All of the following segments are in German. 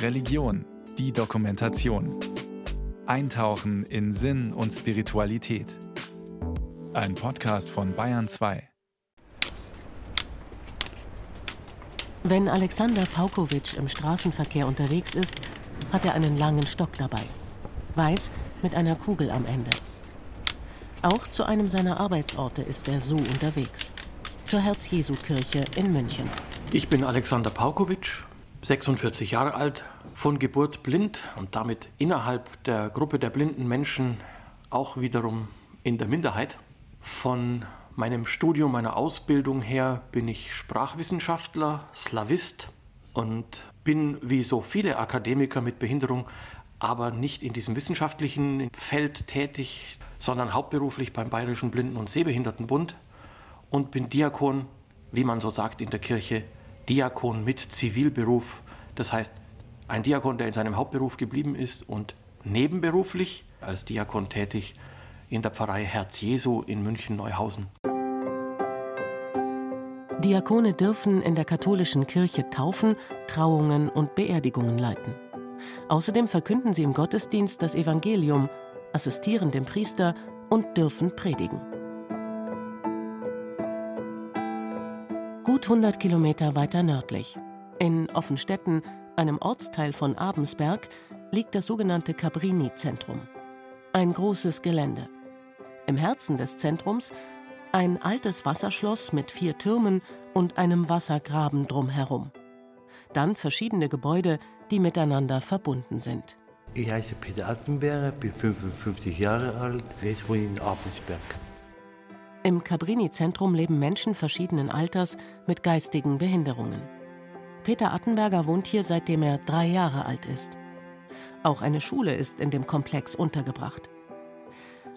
Religion, die Dokumentation. Eintauchen in Sinn und Spiritualität. Ein Podcast von Bayern 2. Wenn Alexander Paukowitsch im Straßenverkehr unterwegs ist, hat er einen langen Stock dabei. Weiß mit einer Kugel am Ende. Auch zu einem seiner Arbeitsorte ist er so unterwegs. Zur Herz-Jesu-Kirche in München. Ich bin Alexander Paukowitsch, 46 Jahre alt, von Geburt blind und damit innerhalb der Gruppe der blinden Menschen auch wiederum in der Minderheit. Von meinem Studium, meiner Ausbildung her bin ich Sprachwissenschaftler, Slavist und bin wie so viele Akademiker mit Behinderung aber nicht in diesem wissenschaftlichen Feld tätig, sondern hauptberuflich beim Bayerischen Blinden- und Sehbehindertenbund und bin Diakon, wie man so sagt in der Kirche, Diakon mit Zivilberuf. Das heißt, ein Diakon, der in seinem Hauptberuf geblieben ist und nebenberuflich als Diakon tätig in der Pfarrei Herz Jesu in München-Neuhausen. Diakone dürfen in der katholischen Kirche Taufen, Trauungen und Beerdigungen leiten. Außerdem verkünden sie im Gottesdienst das Evangelium, assistieren dem Priester und dürfen predigen. Gut 100 Kilometer weiter nördlich, in Offenstetten, einem Ortsteil von Abensberg, liegt das sogenannte Cabrini-Zentrum. Ein großes Gelände. Im Herzen des Zentrums ein altes Wasserschloss mit vier Türmen und einem Wassergraben drumherum. Dann verschiedene Gebäude, die miteinander verbunden sind. Ich heiße Peter Attenberger, bin 55 Jahre alt, jetzt wohne in Abensberg. Im Cabrini-Zentrum leben Menschen verschiedenen Alters mit geistigen Behinderungen. Peter Attenberger wohnt hier, seitdem er drei Jahre alt ist. Auch eine Schule ist in dem Komplex untergebracht.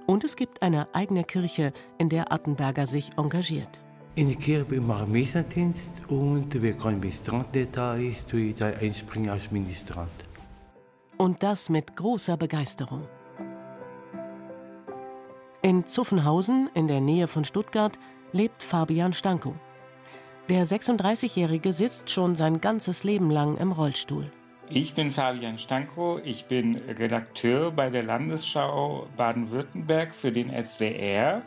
Und es gibt eine eigene Kirche, in der Attenberger sich engagiert. In der Kirche mache ich Messendienst und wenn kein Ministrant da ist, da einspringen als Ministrant. Und das mit großer Begeisterung. In Zuffenhausen, in der Nähe von Stuttgart, lebt Fabian Stanko. Der 36-Jährige sitzt schon sein ganzes Leben lang im Rollstuhl. Ich bin Fabian Stanko, ich bin Redakteur bei der Landesschau Baden-Württemberg für den SWR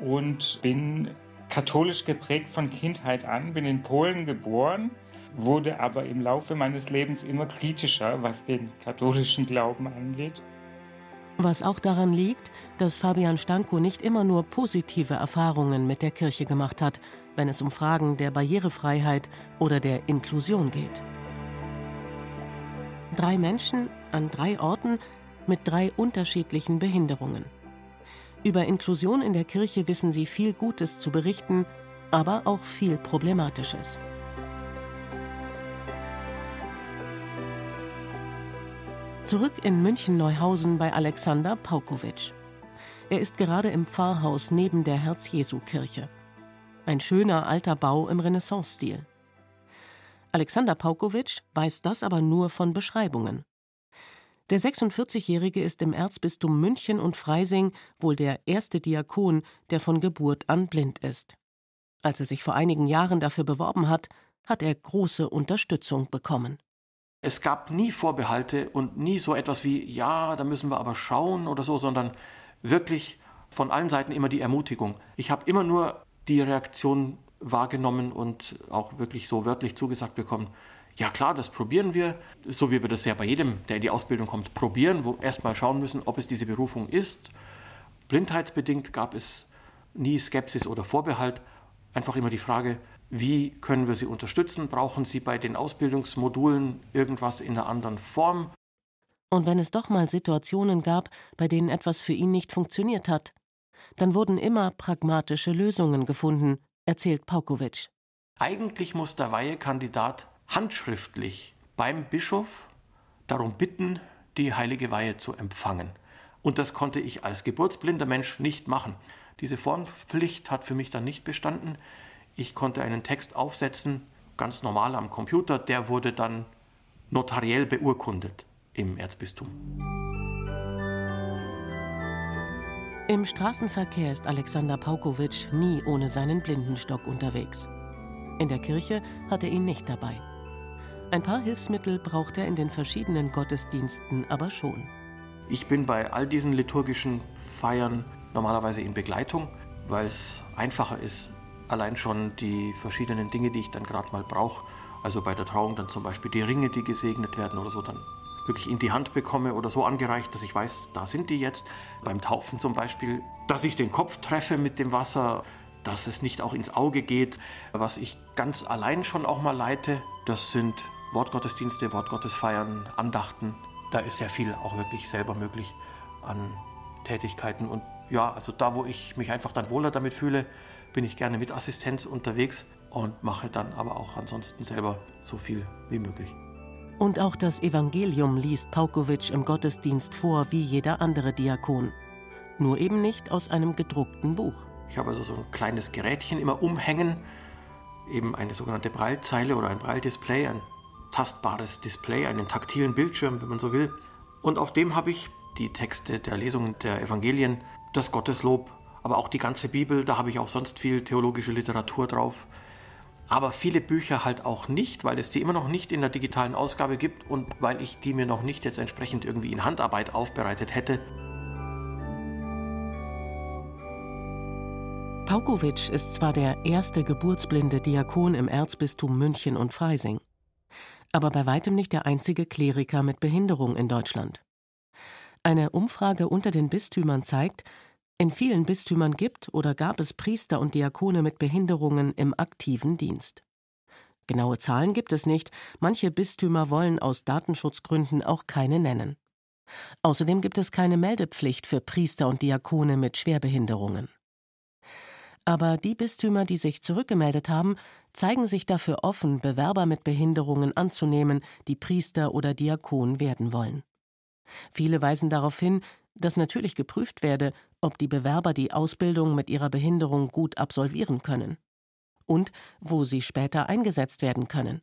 und bin katholisch geprägt von Kindheit an, bin in Polen geboren, wurde aber im Laufe meines Lebens immer kritischer, was den katholischen Glauben angeht. Was auch daran liegt, dass Fabian Stanko nicht immer nur positive Erfahrungen mit der Kirche gemacht hat, wenn es um Fragen der Barrierefreiheit oder der Inklusion geht. Drei Menschen an drei Orten mit drei unterschiedlichen Behinderungen. Über Inklusion in der Kirche wissen sie viel Gutes zu berichten, aber auch viel Problematisches. Zurück in München-Neuhausen bei Alexander Paukowitsch. Er ist gerade im Pfarrhaus neben der Herz-Jesu-Kirche. Ein schöner alter Bau im Renaissance-Stil. Alexander Paukowitsch weiß das aber nur von Beschreibungen. Der 46-Jährige ist im Erzbistum München und Freising wohl der erste Diakon, der von Geburt an blind ist. Als er sich vor einigen Jahren dafür beworben hat, hat er große Unterstützung bekommen. Es gab nie Vorbehalte und nie so etwas wie, ja, da müssen wir aber schauen oder so, sondern wirklich von allen Seiten immer die Ermutigung. Ich habe immer nur die Reaktion wahrgenommen und auch wirklich so wörtlich zugesagt bekommen, ja klar, das probieren wir, so wie wir das ja bei jedem, der in die Ausbildung kommt, probieren, wo erstmal schauen müssen, ob es diese Berufung ist. Blindheitsbedingt gab es nie Skepsis oder Vorbehalt, einfach immer die Frage, wie können wir Sie unterstützen? Brauchen Sie bei den Ausbildungsmodulen irgendwas in einer anderen Form? Und wenn es doch mal Situationen gab, bei denen etwas für ihn nicht funktioniert hat, dann wurden immer pragmatische Lösungen gefunden, erzählt Paukowitsch. Eigentlich muss der Weihekandidat handschriftlich beim Bischof darum bitten, die heilige Weihe zu empfangen. Und das konnte ich als geburtsblinder Mensch nicht machen. Diese Formpflicht hat für mich dann nicht bestanden. Ich konnte einen Text aufsetzen, ganz normal am Computer, der wurde dann notariell beurkundet im Erzbistum. Im Straßenverkehr ist Alexander Paukowitsch nie ohne seinen Blindenstock unterwegs. In der Kirche hat er ihn nicht dabei. Ein paar Hilfsmittel braucht er in den verschiedenen Gottesdiensten aber schon. Ich bin bei all diesen liturgischen Feiern normalerweise in Begleitung, weil es einfacher ist, allein schon die verschiedenen Dinge, die ich dann gerade mal brauche, also bei der Trauung dann zum Beispiel die Ringe, die gesegnet werden oder so, dann wirklich in die Hand bekomme oder so angereicht, dass ich weiß, da sind die jetzt. Beim Taufen zum Beispiel, dass ich den Kopf treffe mit dem Wasser, dass es nicht auch ins Auge geht. Was ich ganz allein schon auch mal leite, das sind Wortgottesdienste, Wortgottesfeiern, Andachten. Da ist sehr viel auch wirklich selber möglich an Tätigkeiten. Und ja, also da, wo ich mich einfach dann wohler damit fühle, bin ich gerne mit Assistenz unterwegs und mache dann aber auch ansonsten selber so viel wie möglich. Und auch das Evangelium liest Paukowitsch im Gottesdienst vor wie jeder andere Diakon. Nur eben nicht aus einem gedruckten Buch. Ich habe also so ein kleines Gerätchen immer umhängen, eben eine sogenannte Braillezeile oder ein Braille-Display, ein tastbares Display, einen taktilen Bildschirm, wenn man so will. Und auf dem habe ich die Texte der Lesungen der Evangelien, das Gotteslob, aber auch die ganze Bibel, da habe ich auch sonst viel theologische Literatur drauf. Aber viele Bücher halt auch nicht, weil es die immer noch nicht in der digitalen Ausgabe gibt und weil ich die mir noch nicht jetzt entsprechend irgendwie in Handarbeit aufbereitet hätte. Paukowitsch ist zwar der erste geburtsblinde Diakon im Erzbistum München und Freising aber bei weitem nicht der einzige Kleriker mit Behinderung in Deutschland. Eine Umfrage unter den Bistümern zeigt, in vielen Bistümern gibt oder gab es Priester und Diakone mit Behinderungen im aktiven Dienst. Genaue Zahlen gibt es nicht, manche Bistümer wollen aus Datenschutzgründen auch keine nennen. Außerdem gibt es keine Meldepflicht für Priester und Diakone mit Schwerbehinderungen. Aber die Bistümer, die sich zurückgemeldet haben, zeigen sich dafür offen, Bewerber mit Behinderungen anzunehmen, die Priester oder Diakon werden wollen. Viele weisen darauf hin, dass natürlich geprüft werde, ob die Bewerber die Ausbildung mit ihrer Behinderung gut absolvieren können und wo sie später eingesetzt werden können.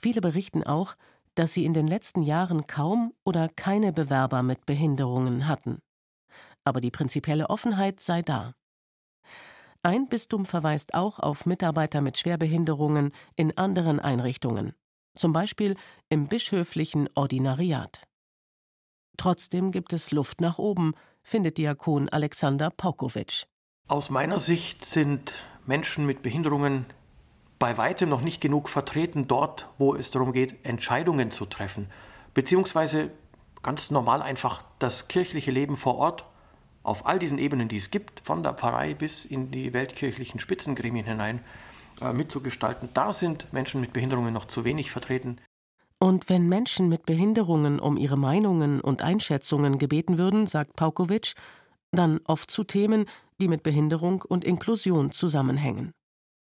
Viele berichten auch, dass sie in den letzten Jahren kaum oder keine Bewerber mit Behinderungen hatten. Aber die prinzipielle Offenheit sei da. Ein Bistum verweist auch auf Mitarbeiter mit Schwerbehinderungen in anderen Einrichtungen, zum Beispiel im bischöflichen Ordinariat. Trotzdem gibt es Luft nach oben, findet Diakon Alexander Paukowitsch. Aus meiner Sicht sind Menschen mit Behinderungen bei weitem noch nicht genug vertreten dort, wo es darum geht, Entscheidungen zu treffen, beziehungsweise ganz normal einfach das kirchliche Leben vor Ort auf all diesen Ebenen, die es gibt, von der Pfarrei bis in die weltkirchlichen Spitzengremien hinein, äh, mitzugestalten. Da sind Menschen mit Behinderungen noch zu wenig vertreten. Und wenn Menschen mit Behinderungen um ihre Meinungen und Einschätzungen gebeten würden, sagt Paukowitsch, dann oft zu Themen, die mit Behinderung und Inklusion zusammenhängen.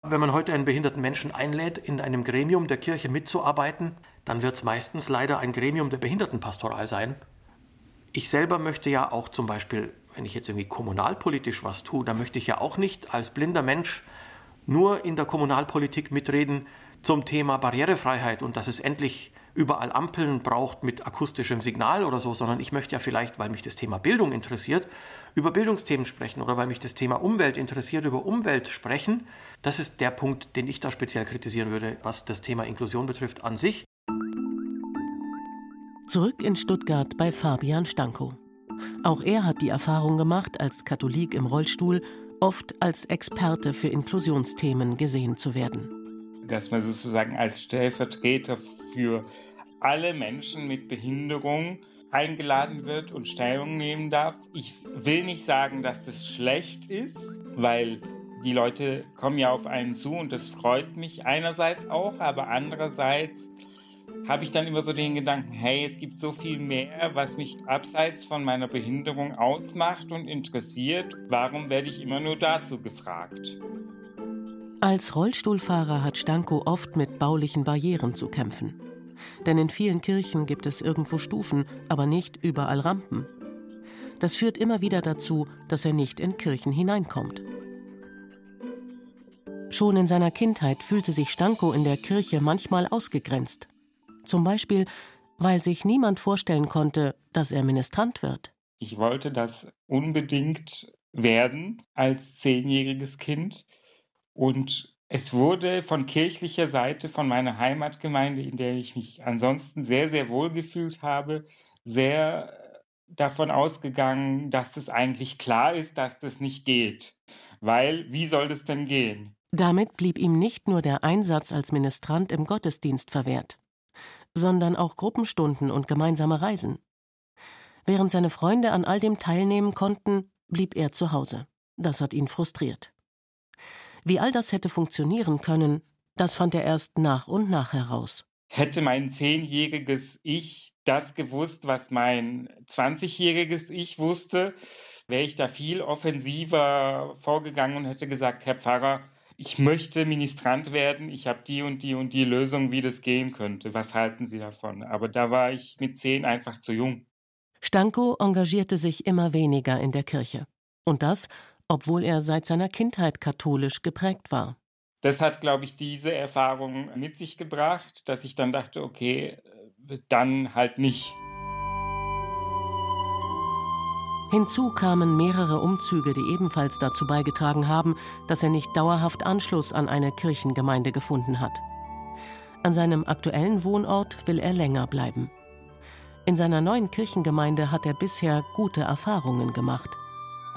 Wenn man heute einen behinderten Menschen einlädt, in einem Gremium der Kirche mitzuarbeiten, dann wird es meistens leider ein Gremium der Behindertenpastoral sein. Ich selber möchte ja auch zum Beispiel wenn ich jetzt irgendwie kommunalpolitisch was tue, dann möchte ich ja auch nicht als blinder Mensch nur in der Kommunalpolitik mitreden zum Thema Barrierefreiheit und dass es endlich überall Ampeln braucht mit akustischem Signal oder so, sondern ich möchte ja vielleicht, weil mich das Thema Bildung interessiert, über Bildungsthemen sprechen oder weil mich das Thema Umwelt interessiert, über Umwelt sprechen. Das ist der Punkt, den ich da speziell kritisieren würde, was das Thema Inklusion betrifft an sich. Zurück in Stuttgart bei Fabian Stankow. Auch er hat die Erfahrung gemacht, als Katholik im Rollstuhl oft als Experte für Inklusionsthemen gesehen zu werden. Dass man sozusagen als Stellvertreter für alle Menschen mit Behinderung eingeladen wird und Stellung nehmen darf. Ich will nicht sagen, dass das schlecht ist, weil die Leute kommen ja auf einen zu und das freut mich einerseits auch, aber andererseits habe ich dann immer so den Gedanken, hey, es gibt so viel mehr, was mich abseits von meiner Behinderung ausmacht und interessiert. Warum werde ich immer nur dazu gefragt? Als Rollstuhlfahrer hat Stanko oft mit baulichen Barrieren zu kämpfen. Denn in vielen Kirchen gibt es irgendwo Stufen, aber nicht überall Rampen. Das führt immer wieder dazu, dass er nicht in Kirchen hineinkommt. Schon in seiner Kindheit fühlte sich Stanko in der Kirche manchmal ausgegrenzt. Zum Beispiel, weil sich niemand vorstellen konnte, dass er Ministrant wird. Ich wollte das unbedingt werden als zehnjähriges Kind und Es wurde von kirchlicher Seite, von meiner Heimatgemeinde, in der ich mich ansonsten sehr, sehr wohl gefühlt habe, sehr davon ausgegangen, dass es eigentlich klar ist, dass das nicht geht. Weil, wie soll das denn gehen? Damit blieb ihm nicht nur der Einsatz als Ministrant im Gottesdienst verwehrt, sondern auch Gruppenstunden und gemeinsame Reisen. Während seine Freunde an all dem teilnehmen konnten, blieb er zu Hause. Das hat ihn frustriert. Wie all das hätte funktionieren können, das fand er erst nach und nach heraus. Hätte mein zehnjähriges Ich das gewusst, was mein 20-jähriges Ich wusste, wäre ich da viel offensiver vorgegangen und hätte gesagt, Herr Pfarrer, ich möchte Ministrant werden, ich habe die und die und die Lösung, wie das gehen könnte. Was halten Sie davon? Aber da war ich mit zehn einfach zu jung. Stanko engagierte sich immer weniger in der Kirche. Und das, obwohl er seit seiner Kindheit katholisch geprägt war. Das hat, glaube ich, diese Erfahrung mit sich gebracht, dass ich dann dachte, okay, dann halt nicht. Hinzu kamen mehrere Umzüge, die ebenfalls dazu beigetragen haben, dass er nicht dauerhaft Anschluss an eine Kirchengemeinde gefunden hat. An seinem aktuellen Wohnort will er länger bleiben. In seiner neuen Kirchengemeinde hat er bisher gute Erfahrungen gemacht.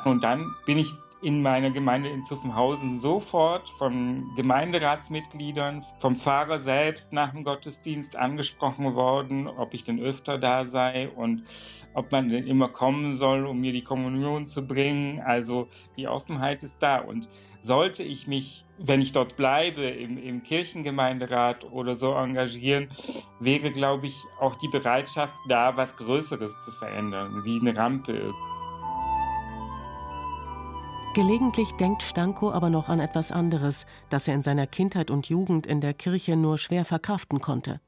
Und dann bin ich in meiner Gemeinde in Zuffenhausen sofort von Gemeinderatsmitgliedern, vom Pfarrer selbst nach dem Gottesdienst angesprochen worden, ob ich denn öfter da sei und ob man denn immer kommen soll, um mir die Kommunion zu bringen. Also die Offenheit ist da. Und sollte ich mich, wenn ich dort bleibe, im, im Kirchengemeinderat oder so engagieren, wäre, glaube ich, auch die Bereitschaft da, was Größeres zu verändern, wie eine Rampe. Gelegentlich denkt Stanko aber noch an etwas anderes, das er in seiner Kindheit und Jugend in der Kirche nur schwer verkraften konnte.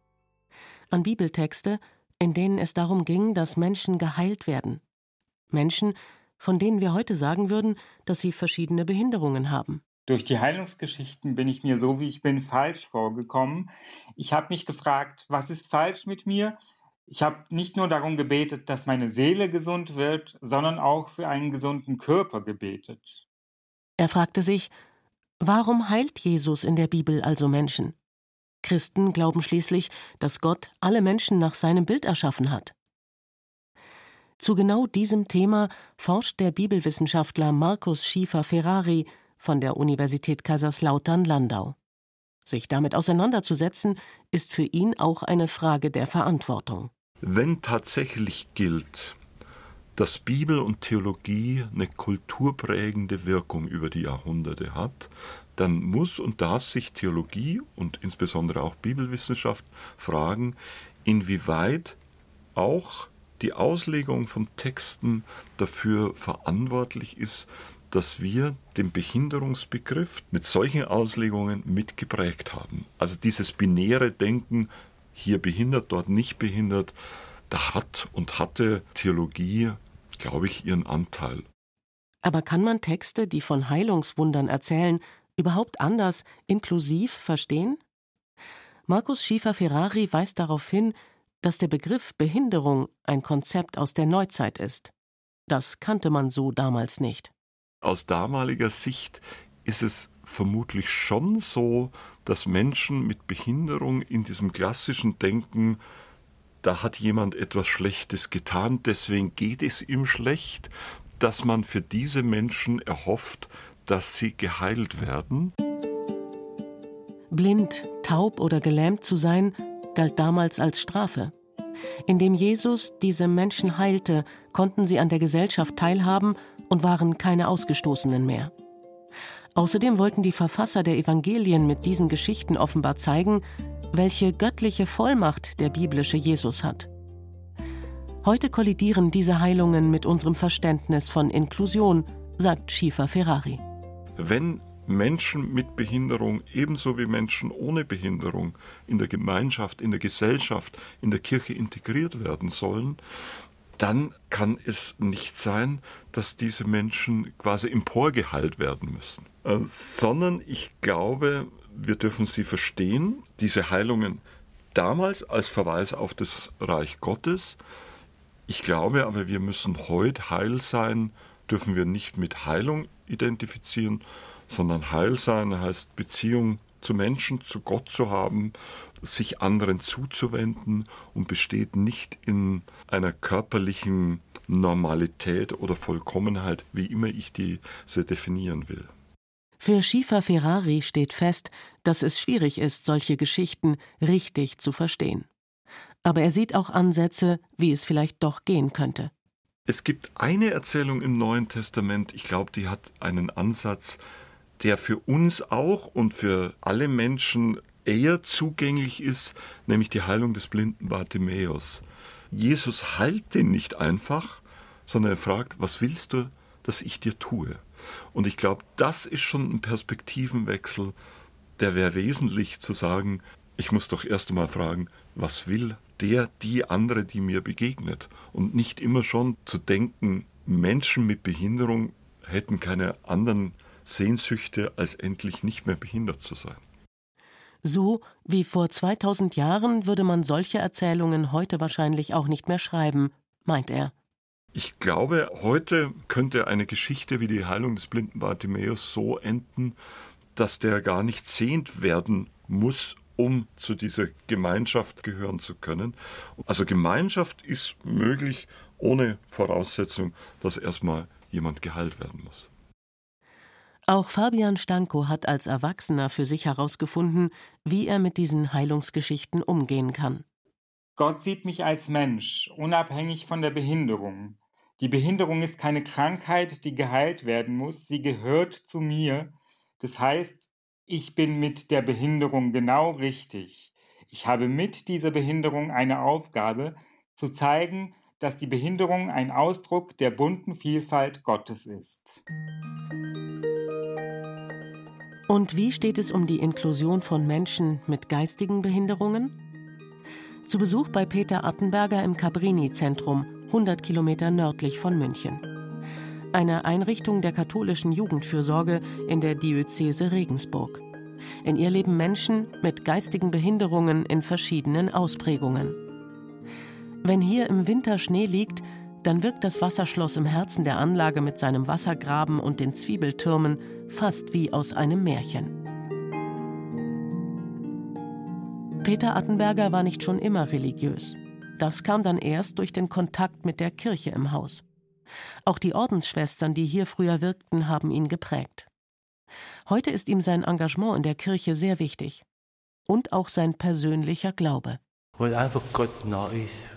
An Bibeltexte, in denen es darum ging, dass Menschen geheilt werden. Menschen, von denen wir heute sagen würden, dass sie verschiedene Behinderungen haben. Durch die Heilungsgeschichten bin ich mir so, wie ich bin, falsch vorgekommen. Ich habe mich gefragt, was ist falsch mit mir? Ich habe nicht nur darum gebetet, dass meine Seele gesund wird, sondern auch für einen gesunden Körper gebetet. Er fragte sich, warum heilt Jesus in der Bibel also Menschen? Christen glauben schließlich, dass Gott alle Menschen nach seinem Bild erschaffen hat. Zu genau diesem Thema forscht der Bibelwissenschaftler Markus Schiefer-Ferrari von der Universität Kaiserslautern-Landau. Sich damit auseinanderzusetzen, ist für ihn auch eine Frage der Verantwortung. Wenn tatsächlich gilt, dass Bibel und Theologie eine kulturprägende Wirkung über die Jahrhunderte hat, dann muss und darf sich Theologie und insbesondere auch Bibelwissenschaft fragen, inwieweit auch die Auslegung von Texten dafür verantwortlich ist, dass wir den Behinderungsbegriff mit solchen Auslegungen mitgeprägt haben. Also dieses binäre Denken, hier behindert, dort nicht behindert, da hat und hatte Theologie, glaube ich, ihren Anteil. Aber kann man Texte, die von Heilungswundern erzählen, überhaupt anders, inklusiv verstehen? Markus Schiefer-Ferrari weist darauf hin, dass der Begriff Behinderung ein Konzept aus der Neuzeit ist. Das kannte man so damals nicht. Aus damaliger Sicht ist es vermutlich schon so, dass Menschen mit Behinderung in diesem klassischen Denken, da hat jemand etwas Schlechtes getan, deswegen geht es ihm schlecht, dass man für diese Menschen erhofft, dass sie geheilt werden. Blind, taub oder gelähmt zu sein, galt damals als Strafe. Indem Jesus diese Menschen heilte, konnten sie an der Gesellschaft teilhaben und waren keine Ausgestoßenen mehr. Außerdem wollten die Verfasser der Evangelien mit diesen Geschichten offenbar zeigen, welche göttliche Vollmacht der biblische Jesus hat. Heute kollidieren diese Heilungen mit unserem Verständnis von Inklusion, sagt Schiefer Ferrari. Wenn Menschen mit Behinderung ebenso wie Menschen ohne Behinderung in der Gemeinschaft, in der Gesellschaft, in der Kirche integriert werden sollen, dann kann es nicht sein, dass diese Menschen quasi emporgeheilt werden müssen, äh, sondern ich glaube, wir dürfen sie verstehen, diese Heilungen damals als Verweis auf das Reich Gottes. Ich glaube aber, wir müssen heute heil sein, dürfen wir nicht mit Heilung identifizieren, sondern Heil sein heißt Beziehung zu Menschen, zu Gott zu haben, sich anderen zuzuwenden und besteht nicht in einer körperlichen Normalität oder Vollkommenheit, wie immer ich diese definieren will. Für Schiefer Ferrari steht fest, dass es schwierig ist, solche Geschichten richtig zu verstehen. Aber er sieht auch Ansätze, wie es vielleicht doch gehen könnte. Es gibt eine Erzählung im Neuen Testament, ich glaube, die hat einen Ansatz, der für uns auch und für alle Menschen eher zugänglich ist, nämlich die Heilung des blinden Bartimäus. Jesus heilt den nicht einfach, sondern er fragt, was willst du, dass ich dir tue? Und ich glaube, das ist schon ein Perspektivenwechsel, der wäre wesentlich zu sagen, ich muss doch erst einmal fragen, was will der, die andere, die mir begegnet? Und nicht immer schon zu denken, Menschen mit Behinderung hätten keine anderen Sehnsüchte, als endlich nicht mehr behindert zu sein. So wie vor 2000 Jahren würde man solche Erzählungen heute wahrscheinlich auch nicht mehr schreiben, meint er. Ich glaube, heute könnte eine Geschichte wie die Heilung des blinden Bartimäus so enden, dass der gar nicht sehend werden muss, um zu dieser Gemeinschaft gehören zu können. Also Gemeinschaft ist möglich ohne Voraussetzung, dass erstmal jemand geheilt werden muss. Auch Fabian Stanko hat als Erwachsener für sich herausgefunden, wie er mit diesen Heilungsgeschichten umgehen kann. Gott sieht mich als Mensch, unabhängig von der Behinderung. Die Behinderung ist keine Krankheit, die geheilt werden muss, sie gehört zu mir. Das heißt, ich bin mit der Behinderung genau richtig. Ich habe mit dieser Behinderung eine Aufgabe, zu zeigen, dass die Behinderung ein Ausdruck der bunten Vielfalt Gottes ist. Und wie steht es um die Inklusion von Menschen mit geistigen Behinderungen? Zu Besuch bei Peter Attenberger im Cabrini-Zentrum, 100 Kilometer nördlich von München. Eine Einrichtung der katholischen Jugendfürsorge in der Diözese Regensburg. In ihr leben Menschen mit geistigen Behinderungen in verschiedenen Ausprägungen. Wenn hier im Winter Schnee liegt, dann wirkt das Wasserschloss im Herzen der Anlage mit seinem Wassergraben und den Zwiebeltürmen fast wie aus einem Märchen. Peter Attenberger war nicht schon immer religiös. Das kam dann erst durch den Kontakt mit der Kirche im Haus. Auch die Ordensschwestern, die hier früher wirkten, haben ihn geprägt. Heute ist ihm sein Engagement in der Kirche sehr wichtig. Und auch sein persönlicher Glaube. Weil einfach Gott nah ist,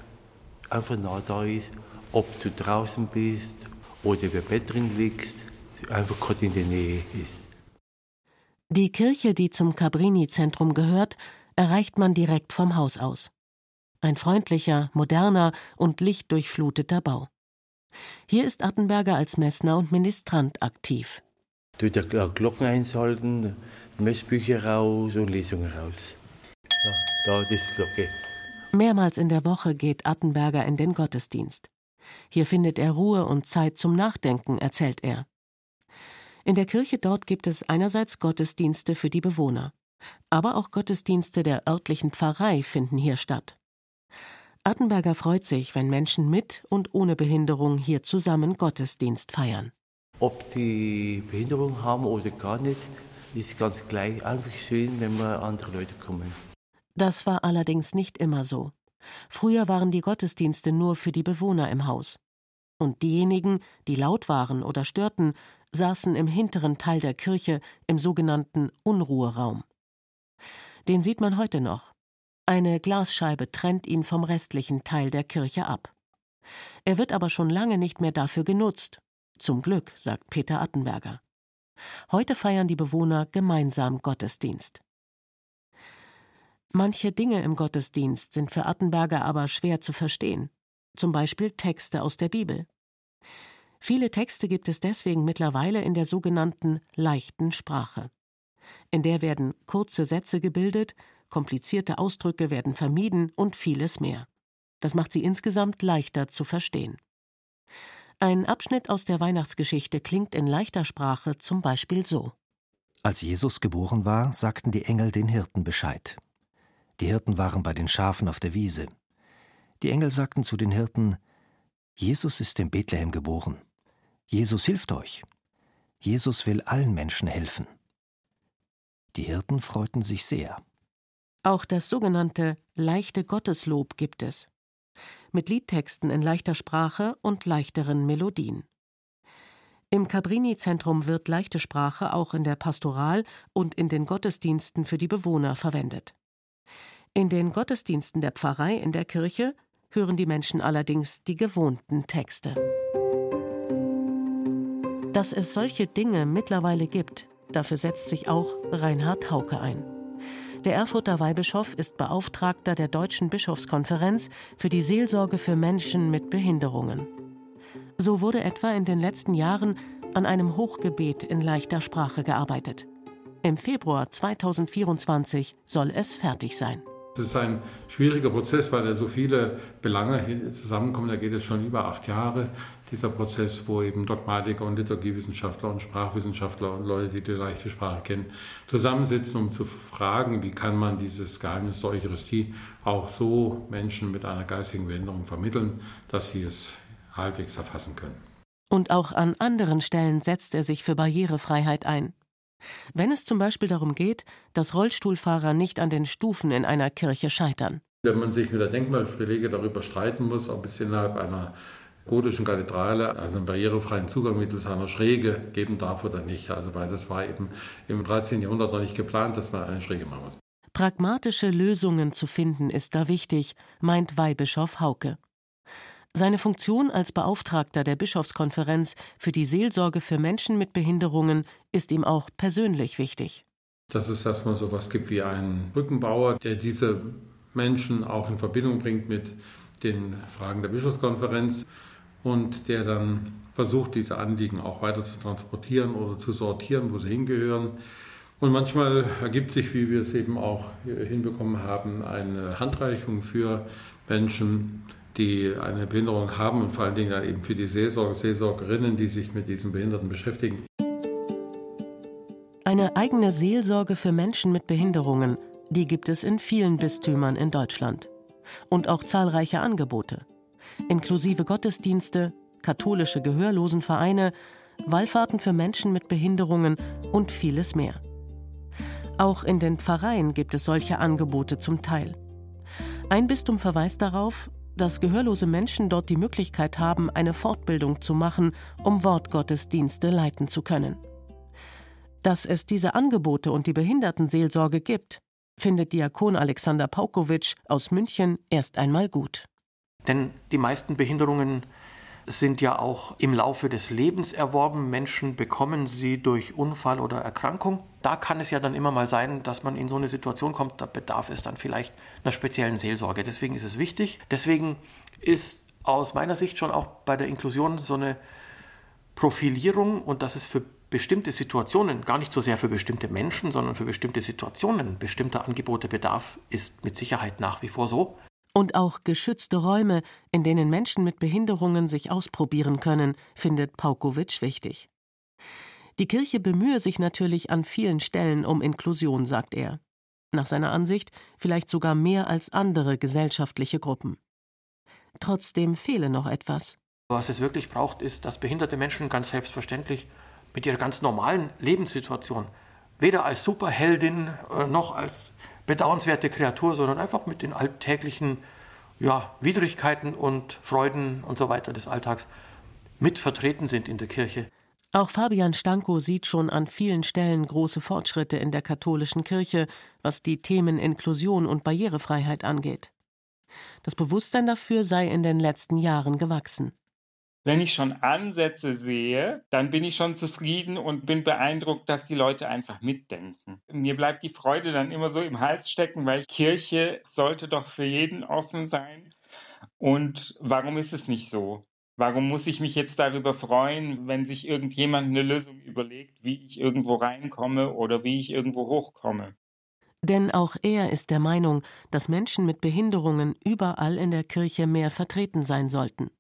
einfach nah da ist ob du draußen bist oder im Bett drin liegst, einfach Gott in der Nähe ist. Die Kirche, die zum Cabrini-Zentrum gehört, erreicht man direkt vom Haus aus. Ein freundlicher, moderner und lichtdurchfluteter Bau. Hier ist Attenberger als Messner und Ministrant aktiv. Du der Glocken einschalten, Messbücher raus und Lesungen raus. Ja, da ist die Glocke. Mehrmals in der Woche geht Attenberger in den Gottesdienst. Hier findet er Ruhe und Zeit zum Nachdenken, erzählt er. In der Kirche dort gibt es einerseits Gottesdienste für die Bewohner, aber auch Gottesdienste der örtlichen Pfarrei finden hier statt. Attenberger freut sich, wenn Menschen mit und ohne Behinderung hier zusammen Gottesdienst feiern. Ob die Behinderung haben oder gar nicht, ist ganz gleich. Einfach schön, wenn mal andere Leute kommen. Das war allerdings nicht immer so. Früher waren die Gottesdienste nur für die Bewohner im Haus. Und diejenigen, die laut waren oder störten, saßen im hinteren Teil der Kirche im sogenannten Unruheraum. Den sieht man heute noch. Eine Glasscheibe trennt ihn vom restlichen Teil der Kirche ab. Er wird aber schon lange nicht mehr dafür genutzt. Zum Glück, sagt Peter Attenberger. Heute feiern die Bewohner gemeinsam Gottesdienst. Manche Dinge im Gottesdienst sind für Attenberger aber schwer zu verstehen, zum Beispiel Texte aus der Bibel. Viele Texte gibt es deswegen mittlerweile in der sogenannten leichten Sprache. In der werden kurze Sätze gebildet, komplizierte Ausdrücke werden vermieden und vieles mehr. Das macht sie insgesamt leichter zu verstehen. Ein Abschnitt aus der Weihnachtsgeschichte klingt in leichter Sprache zum Beispiel so. Als Jesus geboren war, sagten die Engel den Hirten Bescheid. Die Hirten waren bei den Schafen auf der Wiese. Die Engel sagten zu den Hirten: Jesus ist in Bethlehem geboren. Jesus hilft euch. Jesus will allen Menschen helfen. Die Hirten freuten sich sehr. Auch das sogenannte leichte Gotteslob gibt es. Mit Liedtexten in leichter Sprache und leichteren Melodien. Im Cabrini-Zentrum wird leichte Sprache auch in der Pastoral und in den Gottesdiensten für die Bewohner verwendet. In den Gottesdiensten der Pfarrei in der Kirche hören die Menschen allerdings die gewohnten Texte. Dass es solche Dinge mittlerweile gibt, dafür setzt sich auch Reinhard Hauke ein. Der Erfurter Weihbischof ist Beauftragter der Deutschen Bischofskonferenz für die Seelsorge für Menschen mit Behinderungen. So wurde etwa in den letzten Jahren an einem Hochgebet in leichter Sprache gearbeitet. Im Februar 2024 soll es fertig sein. Es ist ein schwieriger Prozess, weil da so viele Belange zusammenkommen. Da geht es schon über acht Jahre, dieser Prozess, wo eben Dogmatiker und Liturgiewissenschaftler und Sprachwissenschaftler und Leute, die die leichte Sprache kennen, zusammensitzen, um zu fragen, wie kann man dieses Geheimnis der Eucharistie auch so Menschen mit einer geistigen Behinderung vermitteln, dass sie es halbwegs erfassen können. Und auch an anderen Stellen setzt er sich für Barrierefreiheit ein. Wenn es zum Beispiel darum geht, dass Rollstuhlfahrer nicht an den Stufen in einer Kirche scheitern. Wenn man sich mit der Denkmalpflege darüber streiten muss, ob es innerhalb einer gotischen Kathedrale also einen barrierefreien Zugang mittels einer Schräge geben darf oder nicht. Also weil das war eben im 13. Jahrhundert noch nicht geplant, dass man eine Schräge machen muss. Pragmatische Lösungen zu finden ist da wichtig, meint Weihbischof Hauke. Seine Funktion als Beauftragter der Bischofskonferenz für die Seelsorge für Menschen mit Behinderungen ist ihm auch persönlich wichtig. Dass es erstmal so etwas gibt wie einen Brückenbauer, der diese Menschen auch in Verbindung bringt mit den Fragen der Bischofskonferenz und der dann versucht, diese Anliegen auch weiter zu transportieren oder zu sortieren, wo sie hingehören. Und manchmal ergibt sich, wie wir es eben auch hinbekommen haben, eine Handreichung für Menschen, die eine Behinderung haben und vor allen Dingen dann eben für die Seelsorger, Seelsorgerinnen, die sich mit diesen Behinderten beschäftigen. Eine eigene Seelsorge für Menschen mit Behinderungen, die gibt es in vielen Bistümern in Deutschland. Und auch zahlreiche Angebote. Inklusive Gottesdienste, katholische Gehörlosenvereine, Wallfahrten für Menschen mit Behinderungen und vieles mehr. Auch in den Pfarreien gibt es solche Angebote zum Teil. Ein Bistum verweist darauf, dass gehörlose Menschen dort die Möglichkeit haben, eine Fortbildung zu machen, um Wortgottesdienste leiten zu können. Dass es diese Angebote und die Behindertenseelsorge gibt, findet Diakon Alexander Paukowitsch aus München erst einmal gut. Denn die meisten Behinderungen sind ja auch im Laufe des Lebens erworben. Menschen bekommen sie durch Unfall oder Erkrankung. Da kann es ja dann immer mal sein, dass man in so eine Situation kommt, da bedarf es dann vielleicht einer speziellen Seelsorge. Deswegen ist es wichtig. Deswegen ist aus meiner Sicht schon auch bei der Inklusion so eine Profilierung und dass es für bestimmte Situationen, gar nicht so sehr für bestimmte Menschen, sondern für bestimmte Situationen bestimmter Angebote bedarf, ist mit Sicherheit nach wie vor so. Und auch geschützte Räume, in denen Menschen mit Behinderungen sich ausprobieren können, findet Paukowitsch wichtig. Die Kirche bemühe sich natürlich an vielen Stellen um Inklusion, sagt er. Nach seiner Ansicht vielleicht sogar mehr als andere gesellschaftliche Gruppen. Trotzdem fehle noch etwas. Was es wirklich braucht, ist, dass behinderte Menschen ganz selbstverständlich mit ihrer ganz normalen Lebenssituation, weder als Superheldin äh, noch als bedauernswerte Kreatur, sondern einfach mit den alltäglichen ja, Widrigkeiten und Freuden und so weiter des Alltags mit vertreten sind in der Kirche. Auch Fabian Stanko sieht schon an vielen Stellen große Fortschritte in der katholischen Kirche, was die Themen Inklusion und Barrierefreiheit angeht. Das Bewusstsein dafür sei in den letzten Jahren gewachsen. Wenn ich schon Ansätze sehe, dann bin ich schon zufrieden und bin beeindruckt, dass die Leute einfach mitdenken. Mir bleibt die Freude dann immer so im Hals stecken, weil Kirche sollte doch für jeden offen sein. Und warum ist es nicht so? Warum muss ich mich jetzt darüber freuen, wenn sich irgendjemand eine Lösung überlegt, wie ich irgendwo reinkomme oder wie ich irgendwo hochkomme? Denn auch er ist der Meinung, dass Menschen mit Behinderungen überall in der Kirche mehr vertreten sein sollten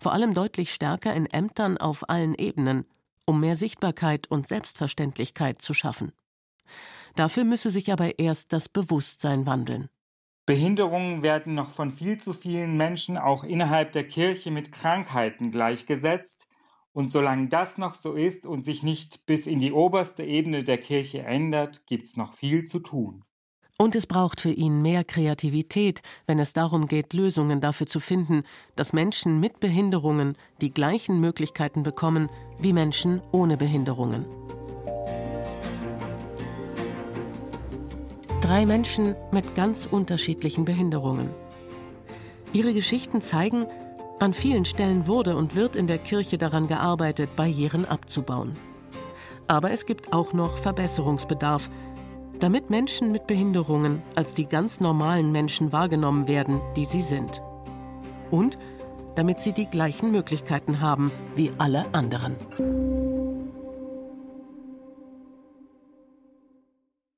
vor allem deutlich stärker in Ämtern auf allen Ebenen, um mehr Sichtbarkeit und Selbstverständlichkeit zu schaffen. Dafür müsse sich aber erst das Bewusstsein wandeln. Behinderungen werden noch von viel zu vielen Menschen auch innerhalb der Kirche mit Krankheiten gleichgesetzt Und solange das noch so ist und sich nicht bis in die oberste Ebene der Kirche ändert, gibt es noch viel zu tun. Und es braucht für ihn mehr Kreativität, wenn es darum geht, Lösungen dafür zu finden, dass Menschen mit Behinderungen die gleichen Möglichkeiten bekommen wie Menschen ohne Behinderungen. Drei Menschen mit ganz unterschiedlichen Behinderungen. Ihre Geschichten zeigen, an vielen Stellen wurde und wird in der Kirche daran gearbeitet, Barrieren abzubauen. Aber es gibt auch noch Verbesserungsbedarf, damit Menschen mit Behinderungen als die ganz normalen Menschen wahrgenommen werden, die sie sind. Und damit sie die gleichen Möglichkeiten haben wie alle anderen.